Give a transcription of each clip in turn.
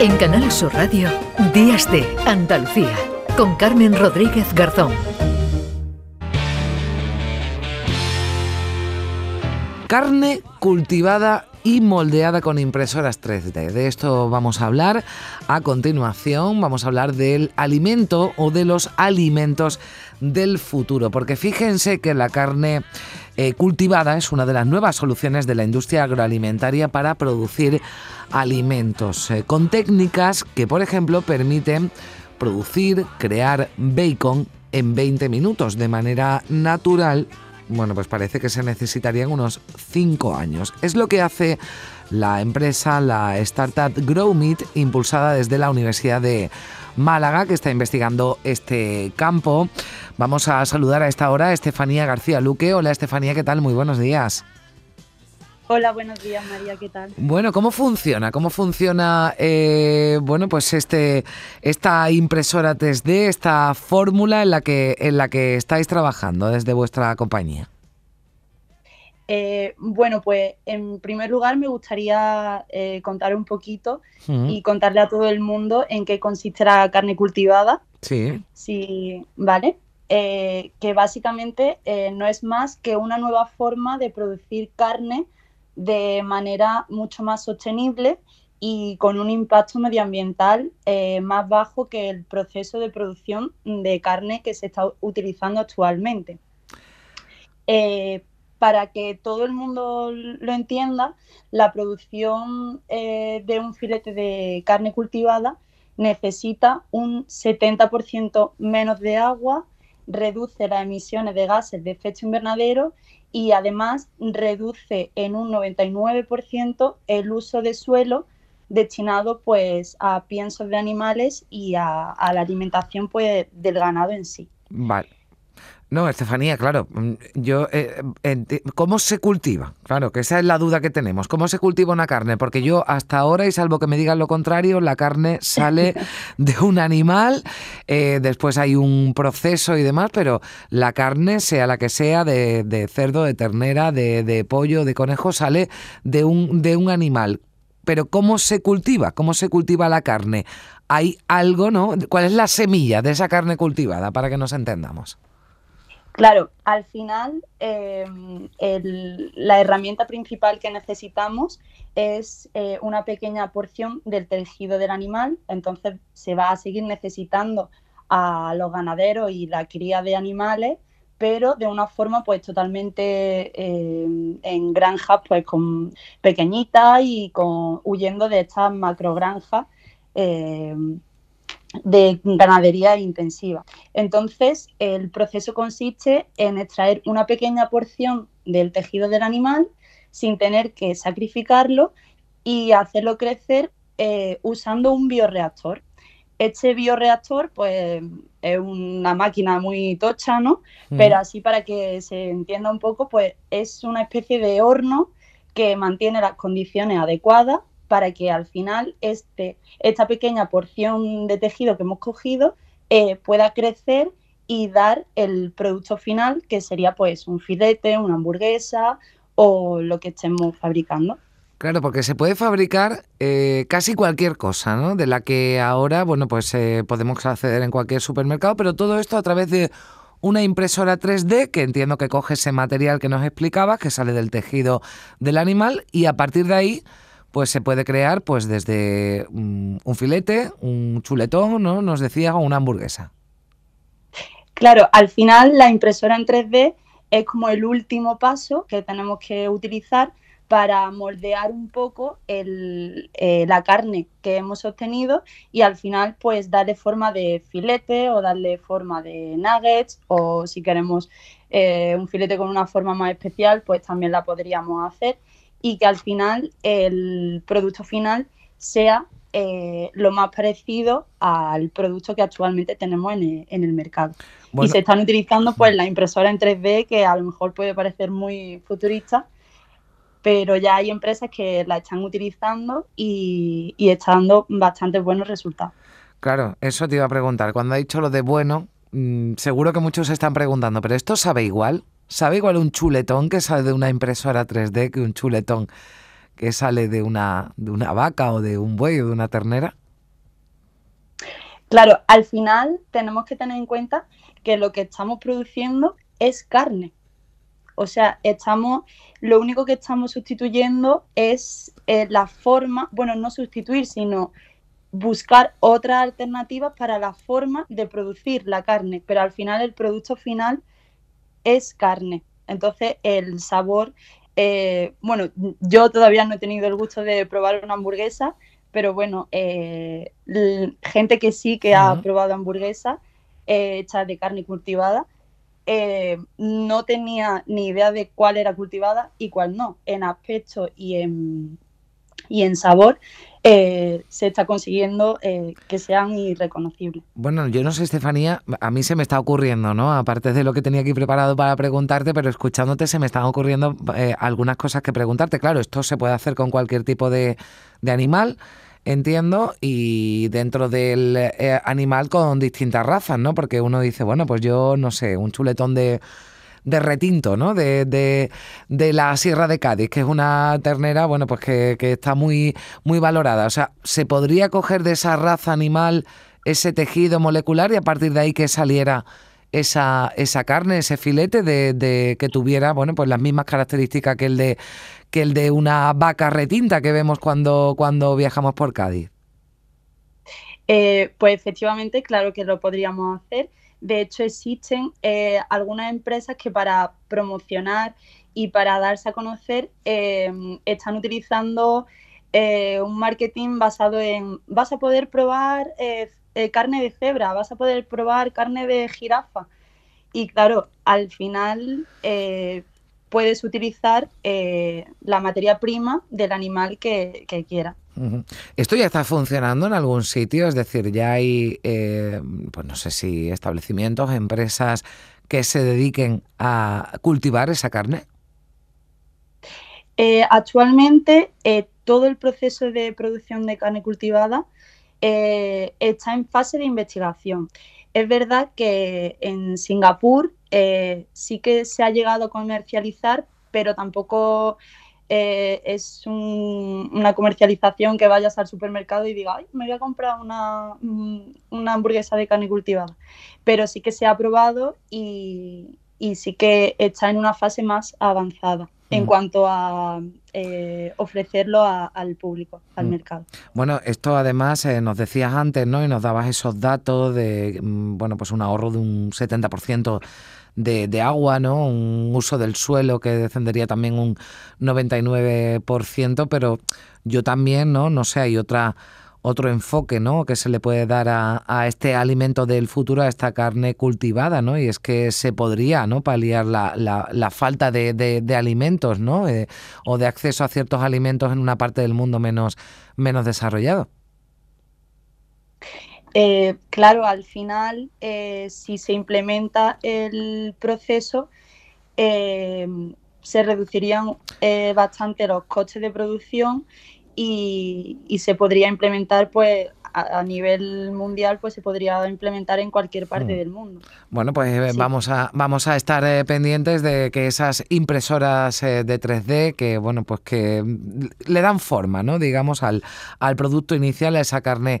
En Canal Sur Radio, Días de Andalucía, con Carmen Rodríguez Garzón. Carne cultivada y moldeada con impresoras 3D. De esto vamos a hablar a continuación. Vamos a hablar del alimento o de los alimentos del futuro. Porque fíjense que la carne eh, cultivada es una de las nuevas soluciones de la industria agroalimentaria para producir alimentos. eh, con técnicas que, por ejemplo, permiten producir, crear bacon en 20 minutos de manera natural bueno, pues parece que se necesitarían unos 5 años. Es lo que hace la empresa, la startup GrowMeat, impulsada desde la Universidad de Málaga, que está investigando este campo. Vamos a saludar a esta hora a Estefanía García Luque. Hola Estefanía, ¿qué tal? Muy buenos días. Hola, buenos días María, ¿qué tal? Bueno, ¿cómo funciona? ¿Cómo funciona, eh, bueno, pues este, esta impresora 3D, esta fórmula en la que en la que estáis trabajando desde vuestra compañía? Eh, bueno, pues en primer lugar me gustaría eh, contar un poquito y contarle a todo el mundo en qué consiste la carne cultivada. Sí. Sí, ¿vale? Eh, que básicamente eh, no es más que una nueva forma de producir carne de manera mucho más sostenible y con un impacto medioambiental eh, más bajo que el proceso de producción de carne que se está utilizando actualmente. Para que todo el mundo lo entienda, la producción de un filete de carne cultivada necesita un 70% menos de agua, reduce las emisiones de gases de efecto invernadero y además reduce en un 99% el uso de suelo destinado pues a piensos de animales y a, a la alimentación pues del ganado en sí. Vale. No, Estefanía, claro, mm, yo, eh, enti- ¿cómo se cultiva? Claro, que esa es la duda que tenemos. ¿Cómo se cultiva una carne? Porque yo hasta ahora, y salvo que me digan lo contrario, la carne sale de un animal, eh, después hay un proceso y demás, pero la carne, sea la que sea, de, de cerdo, de ternera, de, de pollo, de conejo, sale de un, de un animal. Pero ¿cómo se cultiva? ¿Cómo se cultiva la carne? Hay algo, ¿no? ¿Cuál es la semilla de esa carne cultivada para que nos entendamos? Claro, al final el- la herramienta principal que necesitamos es eh, una pequeña porción del tejido del animal, entonces se va a seguir necesitando a los ganaderos y la cría de animales, pero de una forma pues totalmente eh, en granjas pues con pequeñitas y con huyendo de estas macrogranjas eh, de ganadería intensiva. Entonces, el proceso consiste en extraer una pequeña porción del tejido del animal sin tener que sacrificarlo y hacerlo crecer eh, usando un bioreactor. Este bioreactor, pues, es una máquina muy tocha, ¿no? Pero así para que se entienda un poco, pues es una especie de horno que mantiene las condiciones adecuadas para que al final este, esta pequeña porción de tejido que hemos cogido eh, pueda crecer y dar el producto final, que sería pues un filete, una hamburguesa o lo que estemos fabricando. Claro, porque se puede fabricar eh, casi cualquier cosa, ¿no? De la que ahora, bueno, pues eh, podemos acceder en cualquier supermercado, pero todo esto a través de una impresora 3D que entiendo que coge ese material que nos explicabas, que sale del tejido del animal, y a partir de ahí, pues se puede crear, pues desde un filete, un chuletón, ¿no? Nos decía, o una hamburguesa. Claro, al final la impresora en 3D es como el último paso que tenemos que utilizar para moldear un poco el, eh, la carne que hemos obtenido y al final pues darle forma de filete o darle forma de nuggets o si queremos eh, un filete con una forma más especial pues también la podríamos hacer y que al final el producto final sea eh, lo más parecido al producto que actualmente tenemos en el, en el mercado. Bueno. Y se están utilizando pues la impresora en 3D que a lo mejor puede parecer muy futurista, pero ya hay empresas que la están utilizando y, y está dando bastante buenos resultados. Claro, eso te iba a preguntar. Cuando ha dicho lo de bueno, mm, seguro que muchos se están preguntando, ¿pero esto sabe igual? ¿Sabe igual un chuletón que sale de una impresora 3D que un chuletón que sale de una, de una vaca o de un buey o de una ternera? Claro, al final tenemos que tener en cuenta que lo que estamos produciendo es carne. O sea, estamos, lo único que estamos sustituyendo es eh, la forma, bueno, no sustituir, sino buscar otras alternativas para la forma de producir la carne, pero al final el producto final es carne. Entonces el sabor, eh, bueno, yo todavía no he tenido el gusto de probar una hamburguesa, pero bueno, eh, gente que sí que ha probado hamburguesa eh, hecha de carne cultivada, no tenía ni idea de cuál era cultivada y cuál no, en aspecto y en, y en sabor eh, se está consiguiendo eh, que sean irreconocibles. Bueno, yo no sé, Estefanía, a mí se me está ocurriendo, ¿no? Aparte de lo que tenía aquí preparado para preguntarte, pero escuchándote se me están ocurriendo eh, algunas cosas que preguntarte. Claro, esto se puede hacer con cualquier tipo de, de animal entiendo, y dentro del animal con distintas razas, ¿no? Porque uno dice, bueno, pues yo no sé, un chuletón de de retinto, ¿no? De, de, la Sierra de Cádiz, que es una ternera, bueno, pues que, está muy, muy valorada. O sea, ¿se podría coger de esa raza animal ese tejido molecular y a partir de ahí que saliera esa, esa carne, ese filete de, que tuviera, bueno, pues las mismas características que el de que el de una vaca retinta que vemos cuando, cuando viajamos por Cádiz? Eh, pues efectivamente, claro que lo podríamos hacer. De hecho, existen eh, algunas empresas que para promocionar y para darse a conocer eh, están utilizando eh, un marketing basado en vas a poder probar carne de cebra, vas a poder probar carne de jirafa. Y claro, al final puedes utilizar la materia prima del animal que, que quieras. ¿Esto ya está funcionando en algún sitio? Es decir, ya hay, eh, pues no sé si establecimientos, empresas que se dediquen a cultivar esa carne. Eh, actualmente eh, todo el proceso de producción de carne cultivada está en fase de investigación. Es verdad que en Singapur sí que se ha llegado a comercializar, pero tampoco eh, es una comercialización que vayas al supermercado y diga, ay, me voy a comprar una, mm, una hamburguesa de carne cultivada. Pero sí que se ha probado y, sí que está en una fase más avanzada en mm. cuanto a eh, ofrecerlo al público, al mm. mercado. Bueno, esto además eh, nos decías antes, ¿no? Y nos dabas esos datos de, bueno, pues un ahorro de un 70% de, agua, ¿no? Un uso del suelo que descendería también un 99%, pero yo también, ¿no? No sé, hay otra otro enfoque ¿no? que se le puede dar a, este alimento del futuro, a esta carne cultivada, ¿no? Y es que se podría ¿no? paliar la, la, falta de, de, alimentos, ¿no? Eh, o de acceso a ciertos alimentos en una parte del mundo menos, menos desarrollado. Eh, claro, al final, eh, si se implementa el proceso, eh, se reducirían bastante los costes de producción y, y, se podría implementar pues a, nivel mundial pues se podría implementar en cualquier parte mm. del mundo. Bueno, pues eh, vamos a vamos a estar eh, pendientes de que esas impresoras eh, de 3D que bueno, pues que le dan forma, ¿no? digamos al, al producto inicial, a esa carne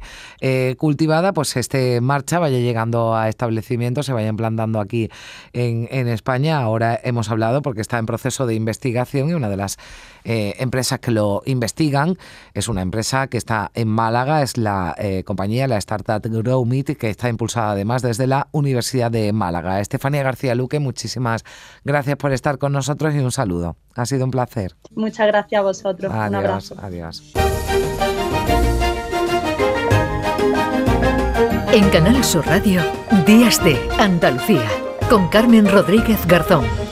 cultivada, pues esté en marcha, vaya llegando a establecimientos, se vaya implantando aquí en, en España. Ahora hemos hablado porque está en proceso de investigación y una de las empresas que lo investigan es una empresa que está en Málaga, es la eh, compañía, la startup GrowMeet, que está impulsada además desde la Universidad de Málaga. Estefanía García Luque, muchísimas gracias por estar con nosotros y un saludo. Ha sido un placer. Muchas gracias a vosotros. Adiós, un abrazo. Adiós. En Canal Sur Radio, Días de Andalucía, con Carmen Rodríguez Garzón.